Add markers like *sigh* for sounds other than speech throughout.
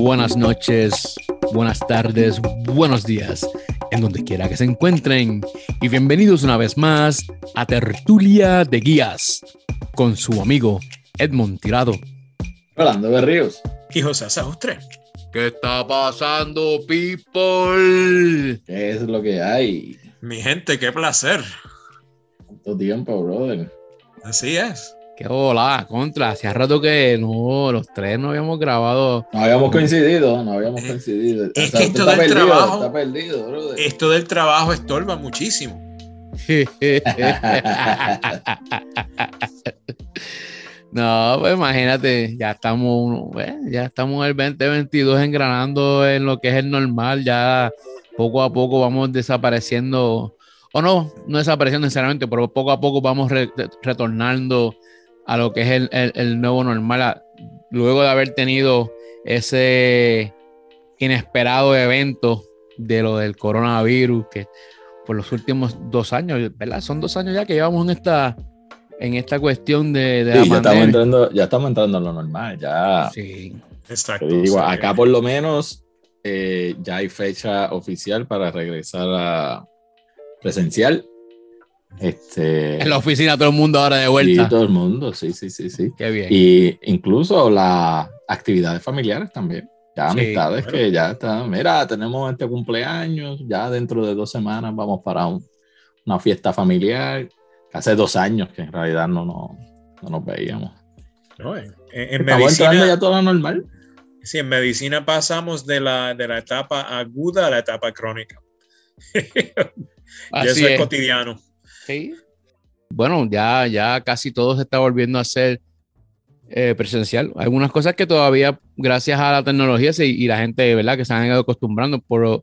buenas noches, buenas tardes, buenos días, en donde quiera que se encuentren. Y bienvenidos una vez más a Tertulia de Guías con su amigo Edmond Tirado. Rolando Berríos. Y José Saustre. ¿Qué está pasando, people? ¿Qué es lo que hay? Mi gente, qué placer. ¿Cuánto tiempo, brother? Así es. Qué hola, contra. Hacía rato que no, los tres no habíamos grabado. No habíamos coincidido, no habíamos coincidido. Es que esto del trabajo. Está perdido, brother. Esto del trabajo estorba muchísimo. *laughs* no, pues imagínate, ya estamos, ya estamos en el 2022 engranando en lo que es el normal, ya poco a poco vamos desapareciendo, o no, no desapareciendo necesariamente, pero poco a poco vamos retornando a lo que es el, nuevo normal, luego de haber tenido ese inesperado evento de lo del coronavirus, que por los últimos dos años, ¿verdad? Son dos años ya que llevamos en esta, en esta cuestión de, de ya, estamos entrando, ya estamos entrando en lo normal, ya. Sí. Exacto. acá por lo menos eh, ya hay fecha oficial para regresar a presencial. Este, en la oficina todo el mundo ahora de vuelta. Sí, todo el mundo, sí, sí, sí, sí. Qué bien. Y incluso las actividades familiares también. Ya amistades que ya están, mira, tenemos este cumpleaños, ya dentro de dos semanas vamos para una fiesta familiar. Hace dos años que en realidad no, no, no nos veíamos. No, en, en medicina, ya todo normal. Sí, en medicina pasamos de la, de la etapa aguda a la etapa crónica. *laughs* y eso es cotidiano. Bueno, ya, ya casi todo se está volviendo a ser eh, presencial. Algunas cosas que todavía, gracias a la tecnología y la gente, ¿verdad? Que se han ido acostumbrando, por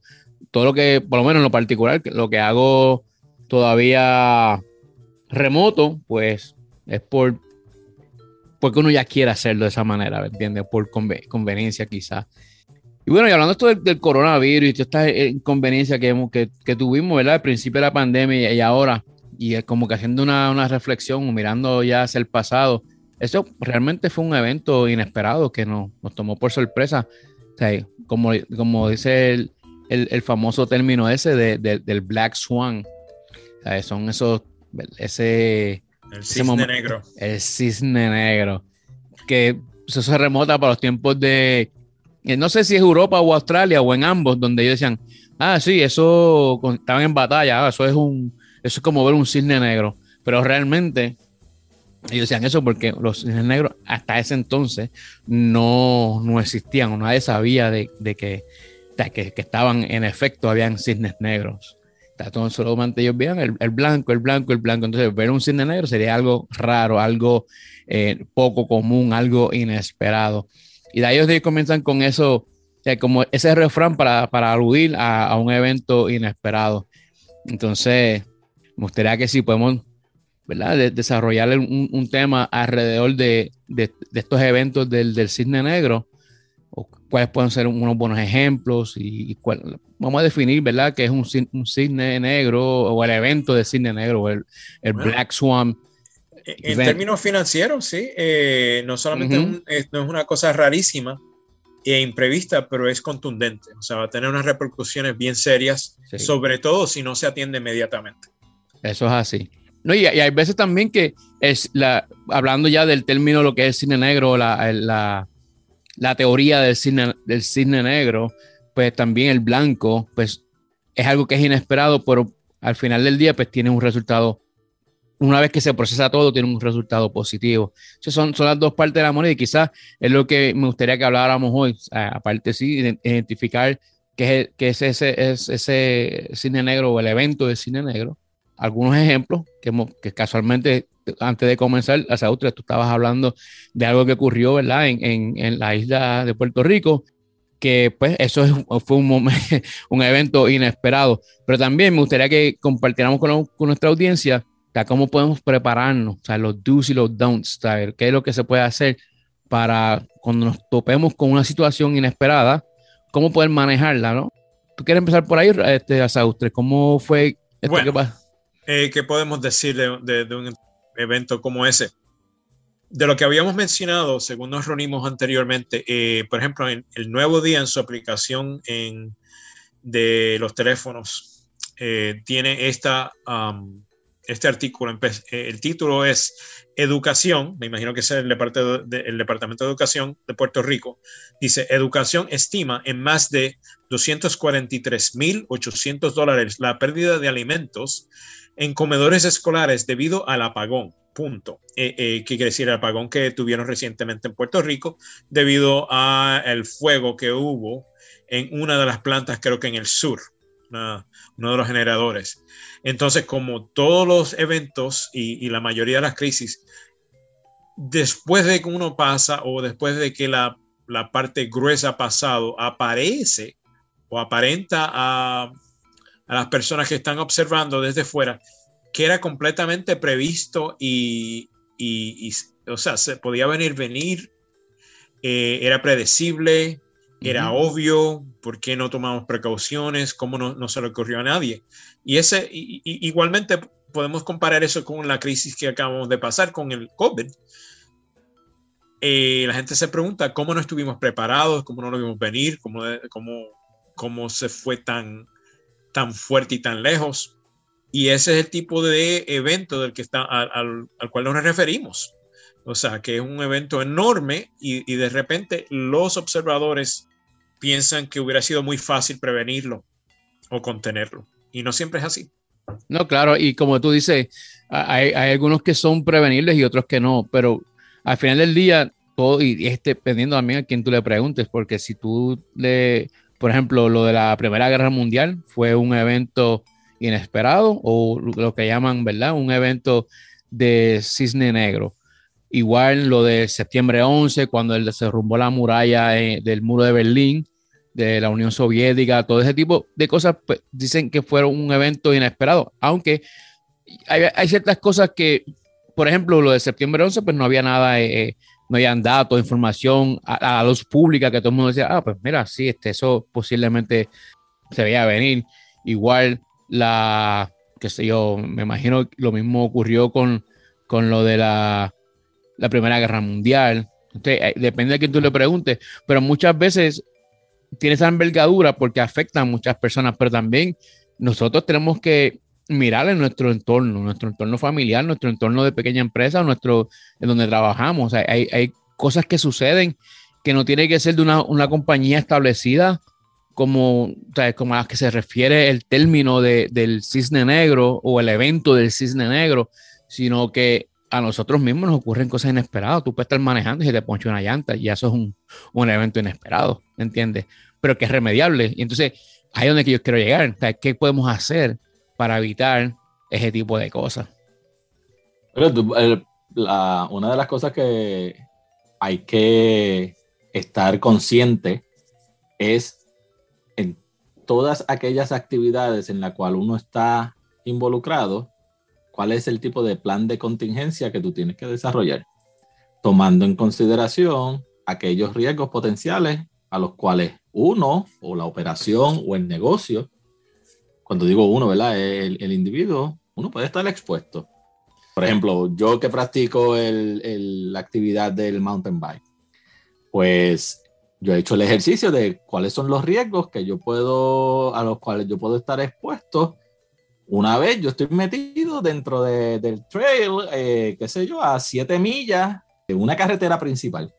todo lo que, por lo menos en lo particular, lo que hago todavía remoto, pues es por porque uno ya quiere hacerlo de esa manera, ¿me entiendes? Por conveniencia quizás. Y bueno, y hablando esto del, coronavirus y toda esta inconveniencia que, que, que, tuvimos, ¿verdad? Al principio de la pandemia y ahora, y como que haciendo una, una reflexión, mirando ya hacia el pasado, eso realmente fue un evento inesperado que nos, nos tomó por sorpresa. O sea, como, como dice el, el, el famoso término ese de, del Black Swan. O sea, son esos, ese... El cisne negro. El cisne negro. Que eso se remota para los tiempos de, no sé si es Europa o Australia o en ambos, donde ellos decían, ah, sí, eso estaban en batalla, ah, eso es un, eso es como ver un cisne negro. Pero realmente, ellos decían eso porque los cisnes negros hasta ese entonces no, no existían, o nadie sabía de, que, que, estaban en efecto, habían cisnes negros. Entonces solamente ellos veían el, blanco, el blanco, el blanco. Entonces ver un cisne negro sería algo raro, algo eh, poco común, algo inesperado. Y de ahí ellos comienzan con eso, como ese refrán para, para aludir a, a, un evento inesperado. Entonces, me gustaría que sí podemos ¿verdad? desarrollar un, un, tema alrededor de, de, de estos eventos del, del, cisne negro, o cuáles pueden ser unos buenos ejemplos y, cuál, vamos a definir, ¿verdad?, qué es un, un, cisne negro o el evento de cisne negro, o el, el Black Swan. En términos financieros, sí, eh, no solamente es, no es una cosa rarísima, e imprevista, pero es contundente. O sea, va a tener unas repercusiones bien serias, sobre todo si no se atiende inmediatamente. Eso es así. No, y, hay veces también que es la, hablando ya del término lo que es cine negro, la, la, la teoría del cine, del cine negro, pues también el blanco, pues es algo que es inesperado, pero al final del día, pues tiene un resultado, una vez que se procesa todo, tiene un resultado positivo. Esas son, son las dos partes de la moneda y quizás es lo que me gustaría que habláramos hoy. Aparte, sí, identificar qué es, qué es ese, es ese cine negro o el evento de cine negro algunos ejemplos que, que casualmente antes de comenzar, a Saúl, tú estabas hablando de algo que ocurrió, ¿verdad? En, en, en, la isla de Puerto Rico, que pues eso fue un, momento, *laughs* un evento inesperado. Pero también me gustaría que compartiéramos con, con nuestra audiencia cómo podemos prepararnos, o sea, los do's y los don'ts, qué es lo que se puede hacer para cuando nos topemos con una situación inesperada, cómo poder manejarla, ¿no? ¿Tú quieres empezar por ahí, este, Saustre? ¿Cómo fue esto que pasó? Eh, ¿Qué podemos decir de, un evento como ese? de lo que habíamos mencionado, según nos reunimos anteriormente, eh, por ejemplo, en el nuevo día en su aplicación en, de los teléfonos, eh, tiene esta, este artículo. Eh, el título es Educación, me imagino que es el, Departamento de Educación de Puerto Rico. Dice, Educación estima en más de 243.800 dólares la pérdida de alimentos en comedores escolares debido al apagón punto. Eh, eh, ¿Qué quiere decir el apagón que tuvieron recientemente en Puerto Rico debido al fuego que hubo en una de las plantas, creo que en el sur, uno de los generadores. Entonces, como todos los eventos y, la mayoría de las crisis, después de que uno pasa o después de que la, la parte gruesa ha pasado, aparece o aparenta a, a las personas que están observando desde fuera que era completamente previsto y, o sea, se podía venir, venir, eh, era predecible, era obvio, ¿por qué no tomamos precauciones? ¿Cómo no, se le ocurrió a nadie? Y ese, igualmente podemos comparar eso con la crisis que acabamos de pasar con el COVID. Eh, la gente se pregunta cómo no estuvimos preparados, cómo no lo vimos venir, cómo, cómo, cómo se fue tan, tan fuerte y tan lejos. Y ese es el tipo de evento del que está, al, cual nos referimos. O sea, que es un evento enorme y, de repente los observadores piensan que hubiera sido muy fácil prevenirlo o contenerlo. Y no siempre es así. No, claro, y como tú dices, hay, algunos que son prevenibles y otros que no, pero al final del día, todo, y es dependiendo también a quien tú le preguntes, porque si tú le, por ejemplo, lo de la Primera Guerra Mundial fue un evento inesperado o lo que llaman, ¿verdad? Un evento de cisne negro. Igual lo de septiembre 11, cuando se derrumbó la muralla eh, del muro de Berlín, de la Unión Soviética, todo ese tipo de cosas, pues, dicen que fueron un evento inesperado, aunque hay, ciertas cosas que, por ejemplo, lo de septiembre 11, pues no había nada, eh, eh, no habían datos, información a, la luz pública que todo el mundo decía, ah, pues mira, sí, este, eso posiblemente se veía venir. Igual la, qué sé yo, me imagino lo mismo ocurrió con, con lo de la, la Primera Guerra Mundial. Eh, depende de quién tú le preguntes, pero muchas veces tiene esa envergadura porque afecta a muchas personas, pero también nosotros tenemos que mirar en nuestro entorno, nuestro entorno familiar, nuestro entorno de pequeña empresa, nuestro, en donde trabajamos. hay, cosas que suceden que no tiene que ser de una, una compañía establecida como, como a las que se refiere el término de, del cisne negro o el evento del cisne negro, sino que a nosotros mismos nos ocurren cosas inesperadas. Tú puedes estar manejando y se te poncha una llanta y eso es un, un evento inesperado, ¿me entiendes? Pero que es remediable. Y entonces, ahí es donde yo quiero llegar. ¿Qué podemos hacer para evitar ese tipo de cosas? una de las cosas que hay que estar consciente es todas aquellas actividades en las cuales uno está involucrado, cuál es el tipo de plan de contingencia que tú tienes que desarrollar, tomando en consideración aquellos riesgos potenciales a los cuales uno o la operación o el negocio, cuando digo uno, ¿verdad? El, el individuo, uno puede estar expuesto. Por ejemplo, yo que practico el, la actividad del mountain bike, pues yo he hecho el ejercicio de cuáles son los riesgos que yo puedo, a los cuales yo puedo estar expuesto una vez yo estoy metido dentro del trail, eh, qué sé yo, a siete millas de una carretera principal.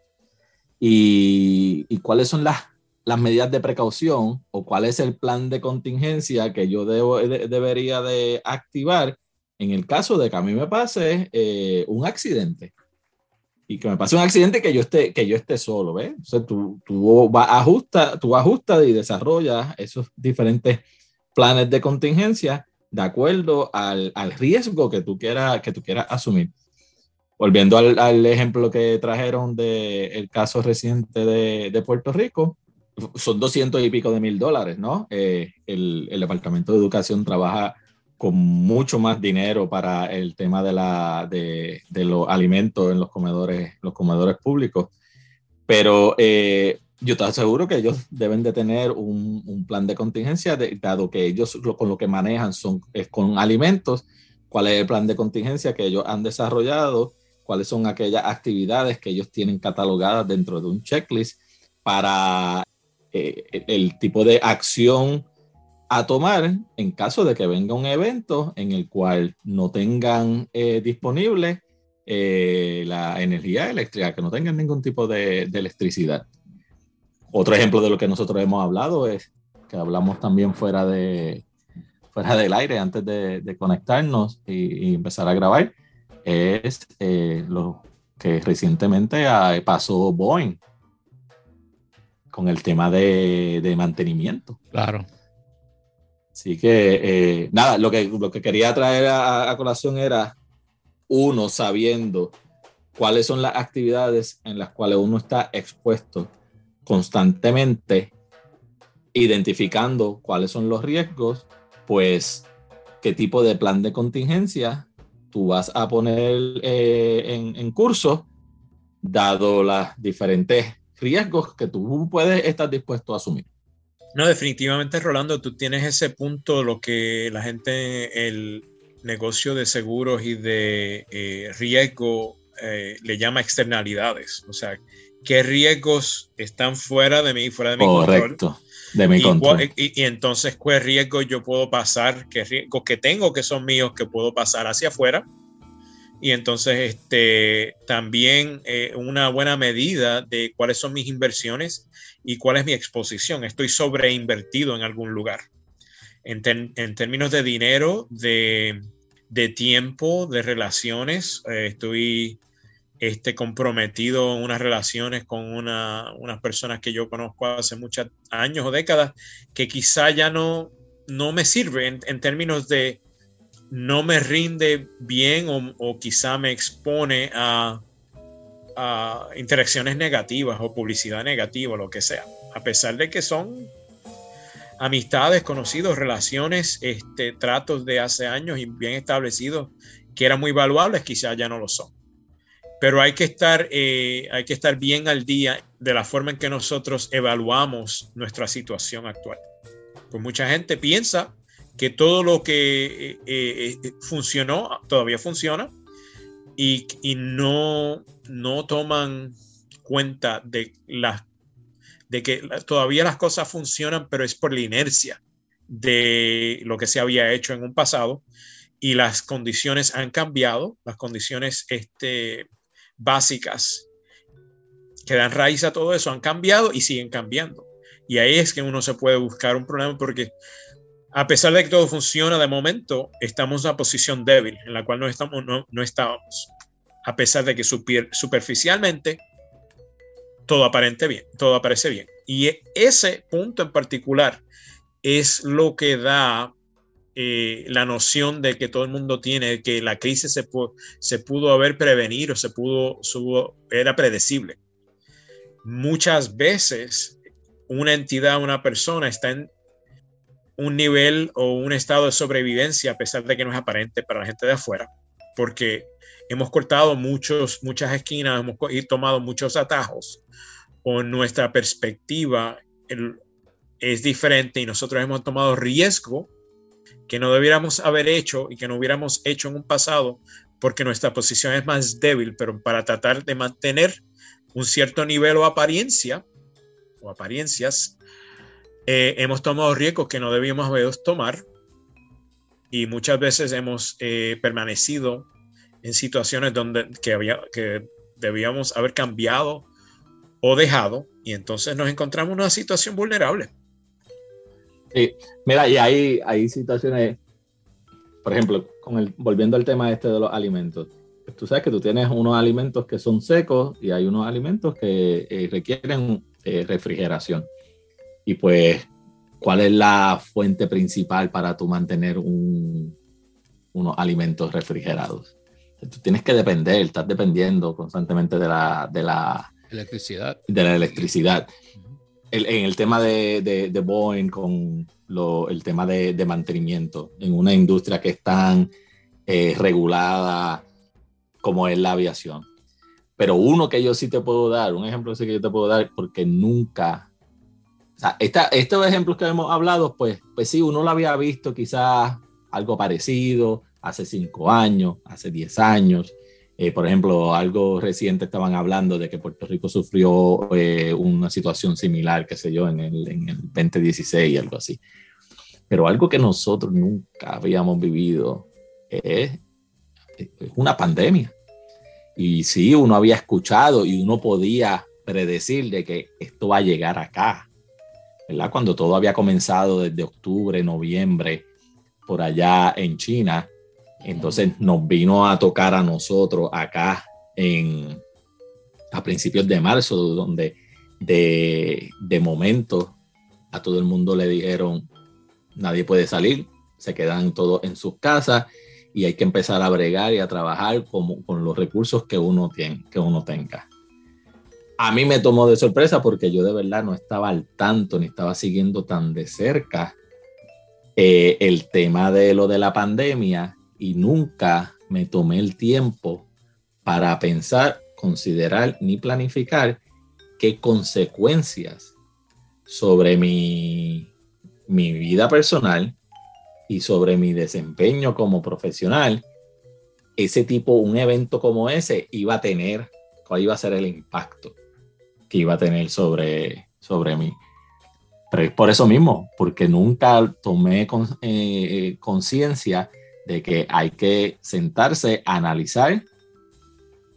Y, cuáles son las, las, medidas de precaución o cuál es el plan de contingencia que yo debo, debería de activar en el caso de que a mí me pase eh, un accidente y que me pase un accidente que yo esté, que yo esté solo, ¿ves? Sea, tú, tú, ajusta, ajustas y desarrollas esos diferentes planes de contingencia de acuerdo al, al riesgo que tú, quieras, que tú quieras asumir. Volviendo al, al ejemplo que trajeron del el caso reciente de, de, Puerto Rico, son 200 y pico de mil dólares, ¿no? Eh, el, el Departamento de Educación trabaja con mucho más dinero para el tema de, la, de, de los alimentos en los comedores, los comedores públicos. Pero eh, yo te aseguro que ellos deben de tener un, un plan de contingencia, dado que ellos lo, con lo que manejan son, es con alimentos. ¿Cuál es el plan de contingencia que ellos han desarrollado? cuáles son aquellas actividades que ellos tienen catalogadas dentro de un checklist para eh, el tipo de acción a tomar en caso de que venga un evento en el cual no tengan eh, disponible eh, la energía eléctrica, que no tengan ningún tipo de, electricidad. Otro ejemplo de lo que nosotros hemos hablado es que hablamos también fuera, de, fuera del aire antes de, conectarnos y, empezar a grabar, es eh, lo que recientemente pasó Boeing con el tema de, de mantenimiento. Claro. Así que, eh, nada, lo que, lo que quería traer a, a, colación era uno sabiendo cuáles son las actividades en las cuales uno está expuesto constantemente, identificando cuáles son los riesgos, pues qué tipo de plan de contingencia tú vas a poner eh, en, curso, dado los diferentes riesgos que tú puedes estar dispuesto a asumir. No, definitivamente, Rolando, tú tienes ese punto, lo que la gente, el negocio de seguros y de eh, riesgo eh, le llama externalidades. O sea, qué riesgos están fuera de mí, fuera de mi Correcto, de mi y, control. Y, entonces, ¿qué riesgos yo puedo pasar? ¿Qué riesgos que tengo que son míos que puedo pasar hacia afuera? Y entonces, este, también eh, una buena medida de cuáles son mis inversiones y cuál es mi exposición. Estoy sobreinvertido en algún lugar. En, términos de dinero, de, tiempo, de relaciones, eh, estoy este, comprometido en unas relaciones con una, unas personas que yo conozco hace muchos años o décadas que quizá ya no, no me sirve en términos de no me rinde bien o, quizá me expone a, interacciones negativas o publicidad negativa, lo que sea, a pesar de que son amistades, conocidos, relaciones, este, tratos de hace años y bien establecidos que eran muy valuables, quizá ya no lo son. Pero hay que estar, eh, hay que estar bien al día de la forma en que nosotros evaluamos nuestra situación actual. Pues mucha gente piensa que todo lo que eh, eh, funcionó todavía funciona y, no, no toman cuenta de, la, de que todavía las cosas funcionan, pero es por la inercia de lo que se había hecho en un pasado y las condiciones han cambiado, las condiciones este, básicas que dan raíz a todo eso han cambiado y siguen cambiando. Y ahí es que uno se puede buscar un problema porque a pesar de que todo funciona de momento, estamos en una posición débil en la cual no, estamos, no, estábamos. A pesar de que superficialmente todo aparente bien, todo aparece bien. Y ese punto en particular es lo que da eh, la noción de que todo el mundo tiene, que la crisis se, se pudo haber prevenido, se pudo, era predecible. Muchas veces una entidad, una persona está en, un nivel o un estado de sobrevivencia, a pesar de que no es aparente para la gente de afuera, porque hemos cortado muchos, muchas esquinas, hemos tomado muchos atajos, o nuestra perspectiva es diferente y nosotros hemos tomado riesgo que no debiéramos haber hecho y que no hubiéramos hecho en un pasado porque nuestra posición es más débil, pero para tratar de mantener un cierto nivel o apariencia o apariencias, eh, hemos tomado riesgos que no debíamos haber tomar y muchas veces hemos eh, permanecido en situaciones donde que, había, que debíamos haber cambiado o dejado y entonces nos encontramos en una situación vulnerable. Sí, mira, y hay, hay situaciones, por ejemplo, con el, volviendo al tema este de los alimentos, tú sabes que tú tienes unos alimentos que son secos y hay unos alimentos que eh, requieren refrigeración. Y pues, ¿cuál es la fuente principal para tú mantener unos alimentos refrigerados? Tú tienes que depender, estás dependiendo constantemente de la, de la electricidad. De la electricidad. En el tema de, de, Boeing, con el tema de, mantenimiento, en una industria que es tan eh, regulada como es la aviación. Pero uno que yo sí te puedo dar, un ejemplo que yo te puedo dar, porque nunca o sea, estos ejemplos que hemos hablado, pues, pues sí, uno lo había visto quizás algo parecido hace cinco años, hace diez años, Eh, por ejemplo, algo reciente estaban hablando de que Puerto Rico sufrió eh, una situación similar, qué sé yo, en el, en el 2016, algo así. Pero algo que nosotros nunca habíamos vivido es, es una pandemia. Y sí, uno había escuchado y uno podía predecir de que esto va a llegar acá, ¿verdad? Cuando todo había comenzado desde octubre, noviembre, por allá en China, entonces nos vino a tocar a nosotros acá en, a principios de marzo, donde de, de momento a todo el mundo le dijeron, nadie puede salir, se quedan todos en sus casas y hay que empezar a bregar y a trabajar con, con los recursos que uno, tiene, que uno tenga. A mí me tomó de sorpresa porque yo de verdad no estaba al tanto ni estaba siguiendo tan de cerca eh, el tema de lo de la pandemia y nunca me tomé el tiempo para pensar, considerar ni planificar qué consecuencias sobre mi, mi vida personal y sobre mi desempeño como profesional, ese tipo, un evento como ese iba a tener, cuál iba a ser el impacto que iba a tener sobre, sobre mí. Pero es por eso mismo, porque nunca tomé eh, conciencia de que hay que sentarse, a analizar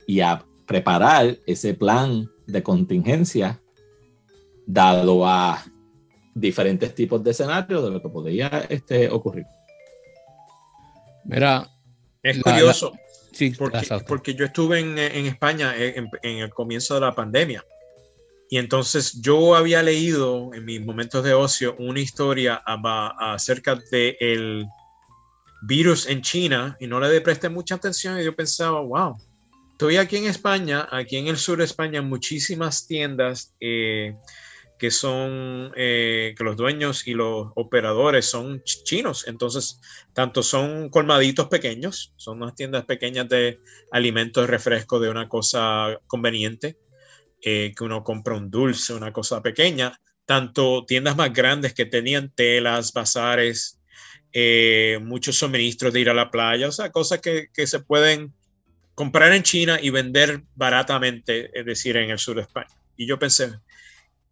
y a preparar ese plan de contingencia dado a diferentes tipos de escenarios de lo que podría este, ocurrir. Mira, es curioso. sí, porque, yo estuve en, España en, el comienzo de la pandemia. Y entonces yo había leído en mis momentos de ocio una historia acerca del el virus en China y no le presté mucha atención y yo pensaba, wow, estoy aquí en España, aquí en el sur de España, muchísimas tiendas eh, que son, eh, que los dueños y los operadores son chinos, entonces tanto son colmaditos pequeños, son unas tiendas pequeñas de alimentos, refresco, de una cosa conveniente, eh, que uno compra un dulce, una cosa pequeña, tanto tiendas más grandes que tenían telas, bazares, eh, muchos suministros de ir a la playa, o sea, cosas que, se pueden comprar en China y vender baratamente, es decir, en el sur de España. Y yo pensé,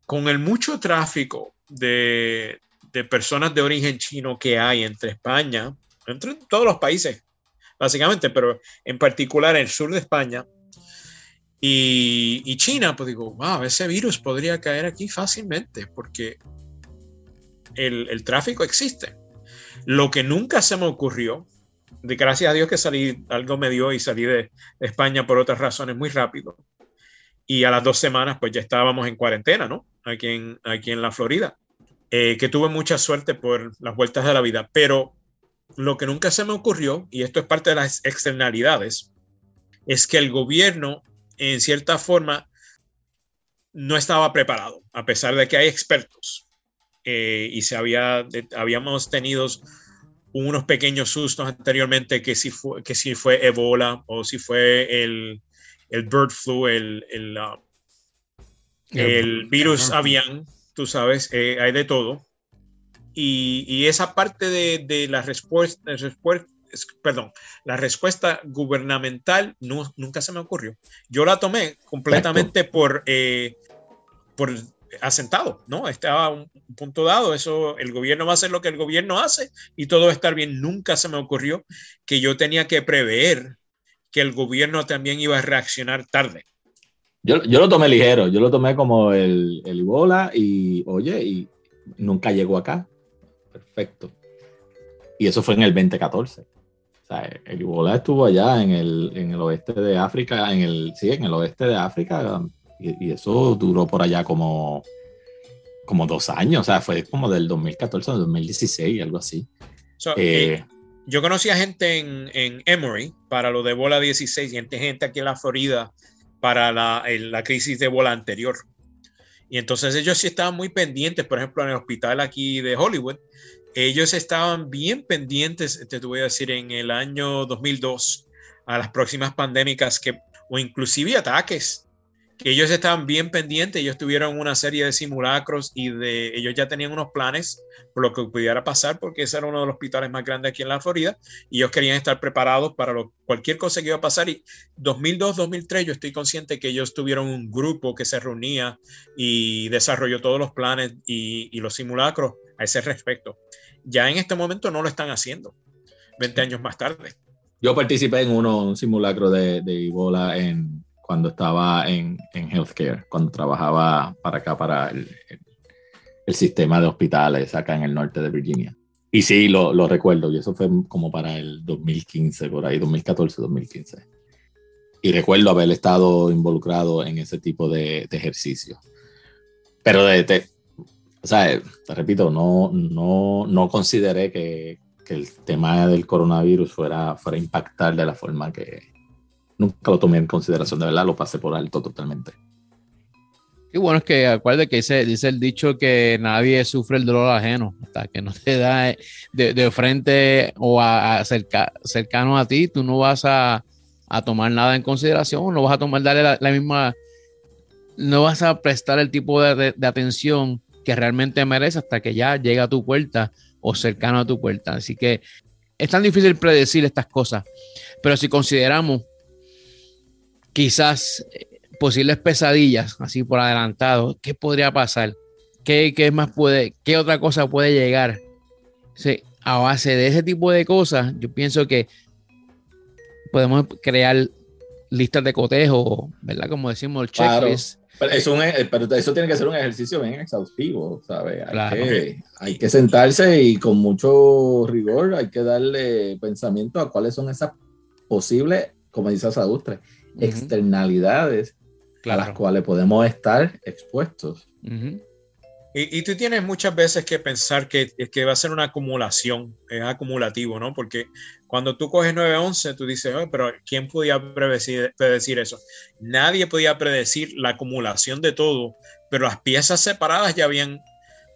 con el mucho tráfico de, personas de origen chino que hay entre España, entre todos los países, básicamente, pero en particular el sur de España y, China, pues digo, wow, ese virus podría caer aquí fácilmente porque el tráfico existe. Lo que nunca se me ocurrió, de gracias a Dios que salí, algo me dio y salí de, España por otras razones muy rápido. Y a las dos semanas, pues ya estábamos en cuarentena, ¿no? Aquí en, aquí en la Florida. Eh, que tuve mucha suerte por las vueltas de la vida. Pero lo que nunca se me ocurrió, y esto es parte de las externalidades, es que el gobierno, en cierta forma, no estaba preparado, a pesar de que hay expertos eh, y se había, habíamos tenido unos pequeños sustos anteriormente que si fue, que si fue Ebola o si fue el, el bird flu, el, el, uh, el virus avian, tú sabes, eh, hay de todo. Y, y esa parte de, de la respuesta, respuesta, perdón, la respuesta gubernamental no, nunca se me ocurrió. Yo la tomé completamente por, eh, por asentado, ¿no? Estaba un punto dado, eso, el gobierno va a hacer lo que el gobierno hace y todo va a estar bien. Nunca se me ocurrió que yo tenía que prever que el gobierno también iba a reaccionar tarde. Yo, yo lo tomé ligero, yo lo tomé como el, el Ebola y, oye, y nunca llegó acá. Perfecto. Y eso fue en el 2014. O sea, el Ebola estuvo allá en el, en el oeste de África, en el, sí, en el oeste de África, y, eso duró por allá como, como dos años, o sea, fue como del 2014 al 2016, algo así. Eh, eh, yo conocí a gente en, en, Emory para lo de bola 16 y gente aquí en la Florida para la, la crisis de bola anterior. Y entonces ellos sí estaban muy pendientes, por ejemplo, en el hospital aquí de Hollywood, ellos estaban bien pendientes, te voy a decir, en el año 2002 a las próximas pandémicas que, o inclusive ataques que ellos estaban bien pendientes, ellos tuvieron una serie de simulacros y de ellos ya tenían unos planes por lo que pudiera pasar, porque ese era uno de los hospitales más grandes aquí en la Florida, y ellos querían estar preparados para lo, cualquier cosa que iba a pasar. Y 2002, 2003, yo estoy consciente que ellos tuvieron un grupo que se reunía y desarrolló todos los planes y, y los simulacros a ese respecto. Ya en este momento no lo están haciendo, 20 años más tarde. Yo participé en uno, un simulacro de, de Ebola en cuando estaba en, en healthcare, cuando trabajaba para acá, para el, el, sistema de hospitales acá en el norte de Virginia. Y sí, lo, lo, recuerdo, y eso fue como para el 2015, por ahí, 2014, 2015. Y recuerdo haber estado involucrado en ese tipo de, de ejercicio. Pero de, de, o sea, te repito, no, no, no consideré que, que, el tema del coronavirus fuera, fuera impactar de la forma que, nunca lo tomé en consideración, de verdad, lo pasé por alto totalmente. Y bueno es que acuérdate que dice, dice el dicho que nadie sufre el dolor ajeno, hasta que no te da de, de frente o a, cerca, cercano a ti, tú no vas a, a, tomar nada en consideración, no vas a tomar, darle la, misma, no vas a prestar el tipo de, de, de, atención que realmente merece hasta que ya llega a tu puerta o cercano a tu puerta. Así que es tan difícil predecir estas cosas, pero si consideramos quizás eh, posibles pesadillas, así por adelantado, ¿qué podría pasar? ¿Qué, qué más puede, qué otra cosa puede llegar? Sí, a base de ese tipo de cosas, yo pienso que podemos crear listas de cotejo, ¿verdad? Como decimos, el checklist. Pero eso, pero eso, tiene que ser un ejercicio bien exhaustivo, ¿sabes? Hay, claro. que, hay, que, sentarse y con mucho rigor hay que darle pensamiento a cuáles son esas posibles, como dice Externalidades claro. a las cuales podemos estar expuestos. Uh -huh. y, y, tú tienes muchas veces que pensar que, que, va a ser una acumulación, es acumulativo, ¿no? Porque cuando tú coges 9-11, tú dices, oh, pero ¿quién podía predecir, predecir eso? Nadie podía predecir la acumulación de todo, pero las piezas separadas ya habían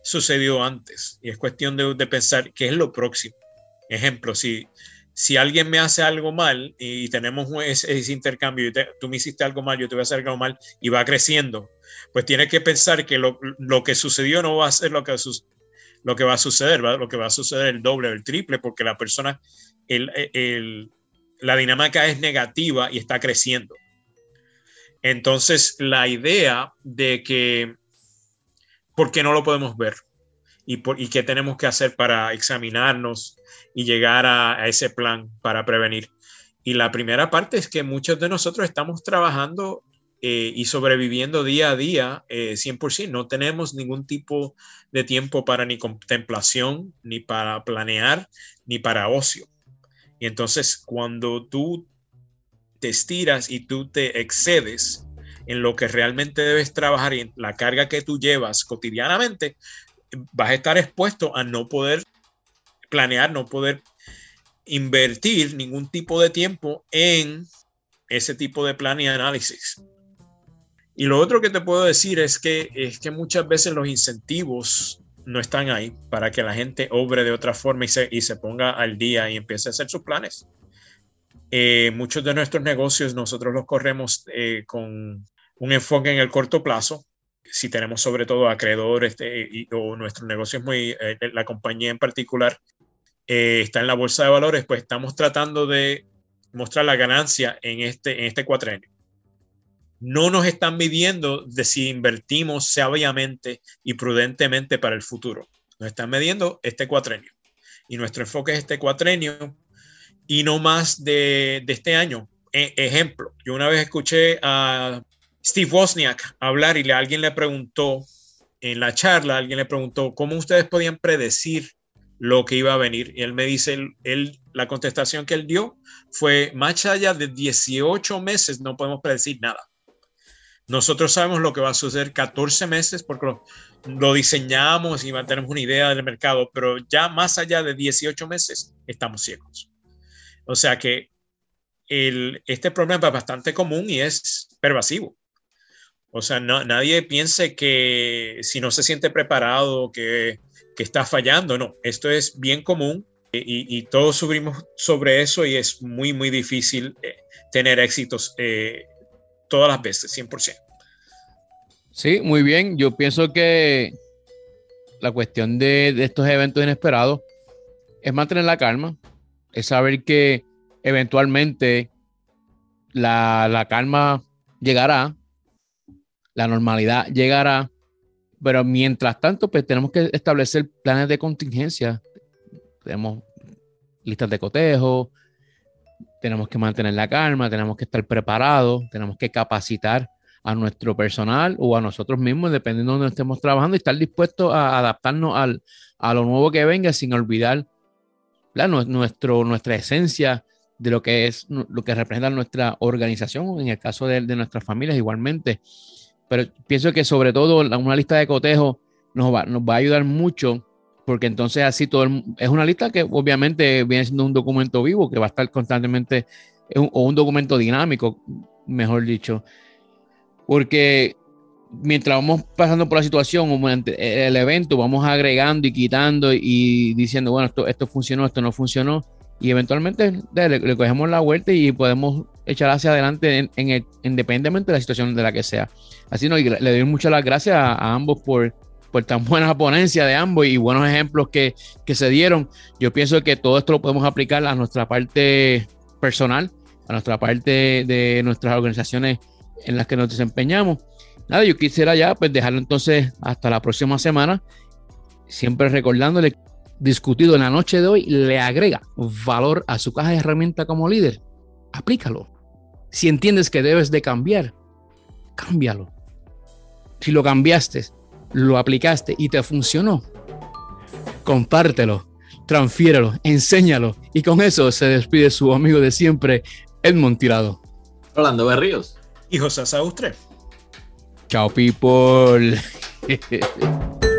sucedido antes. Y es cuestión de, de pensar qué es lo próximo. Ejemplo, si si alguien me hace algo mal y tenemos ese, intercambio tú me hiciste algo mal, yo te voy a hacer algo mal y va creciendo, pues tienes que pensar que lo, que sucedió no va a ser lo que, va a suceder, ¿va? lo que va a suceder el doble o el triple, porque la persona, la dinámica es negativa y está creciendo. Entonces, la idea de que, ¿por qué no lo podemos ver? ¿Y, por, y qué tenemos que hacer para examinarnos? y llegar a, ese plan para prevenir. Y la primera parte es que muchos de nosotros estamos trabajando eh, y sobreviviendo día a día eh, 100%. No tenemos ningún tipo de tiempo para ni contemplación, ni para planear, ni para ocio. Y entonces cuando tú te estiras y tú te excedes en lo que realmente debes trabajar y en la carga que tú llevas cotidianamente, vas a estar expuesto a no poder planear, no poder invertir ningún tipo de tiempo en ese tipo de plan y análisis. Y lo otro que te puedo decir es que, es que muchas veces los incentivos no están ahí para que la gente obre de otra forma y se, y se ponga al día y empiece a hacer sus planes. Eh, muchos de nuestros negocios nosotros los corremos eh, con un enfoque en el corto plazo. Si tenemos sobre todo acreedores este, y, o nuestro negocio es muy, eh, la compañía en particular eh, está en la bolsa de valores, pues estamos tratando de mostrar la ganancia en este, en este cuatrenio. No nos están midiendo de si invertimos sabiamente y prudentemente para el futuro. Nos están midiendo este cuatrenio. Y nuestro enfoque es este cuatrenio y no más de, de este año. E ejemplo, yo una vez escuché a Steve Wozniak hablar y le, alguien le preguntó en la charla, alguien le preguntó cómo ustedes podían predecir lo que iba a venir. Y él me dice, él, la contestación que él dio fue, más allá de 18 meses no podemos predecir nada. Nosotros sabemos lo que va a suceder 14 meses porque lo, lo diseñamos y tenemos una idea del mercado, pero ya más allá de 18 meses estamos ciegos. O sea que el, este problema es bastante común y es pervasivo. O sea, no, nadie piense que si no se siente preparado, que que está fallando, no, esto es bien común y, todos subimos sobre eso y es muy, muy difícil eh, tener éxitos eh, todas las veces, 100%. Sí, muy bien. Yo pienso que la cuestión de, estos eventos inesperados es mantener la calma, es saber que eventualmente la, la calma llegará, la normalidad llegará, pero mientras tanto, pues tenemos que establecer planes de contingencia. Tenemos listas de cotejo, tenemos que mantener la calma, tenemos que estar preparados, tenemos que capacitar a nuestro personal o a nosotros mismos, dependiendo de donde estemos trabajando, y estar dispuestos a adaptarnos al, a lo nuevo que venga sin olvidar nuestro, nuestra esencia de lo que es lo que representa nuestra organización, en el caso de, de nuestras familias igualmente. Pero pienso que sobre todo una lista de cotejo nos va, a ayudar mucho porque entonces así todo es una lista que obviamente viene siendo un documento vivo que va a estar constantemente o un documento dinámico, mejor dicho, porque mientras vamos pasando por la situación o el evento, vamos agregando y quitando y diciendo, bueno, esto, esto funcionó, esto no funcionó, y eventualmente le, cogemos la vuelta y podemos echar hacia adelante en, independientemente de la situación de la que sea. Así no, le, doy muchas gracias a, ambos por, por tan *laughs* buena ponencia de ambos y buenos ejemplos que, que se dieron. Yo pienso que todo esto lo podemos aplicar a nuestra parte personal, a nuestra parte de nuestras organizaciones en las que nos desempeñamos. Nada, yo quisiera ya pues dejarlo entonces hasta la próxima semana, siempre recordándole, discutido en la noche de hoy, le agrega valor a su caja de herramientas como líder. Aplícalo. Si entiendes que debes de cambiar, cámbialo. Si lo cambiaste, lo aplicaste y te funcionó, compártelo, transfiérelo, enséñalo. Y con eso se despide su amigo de siempre, Edmond Tirado. Rolando Berríos y José Saustre. Chao, people. *laughs*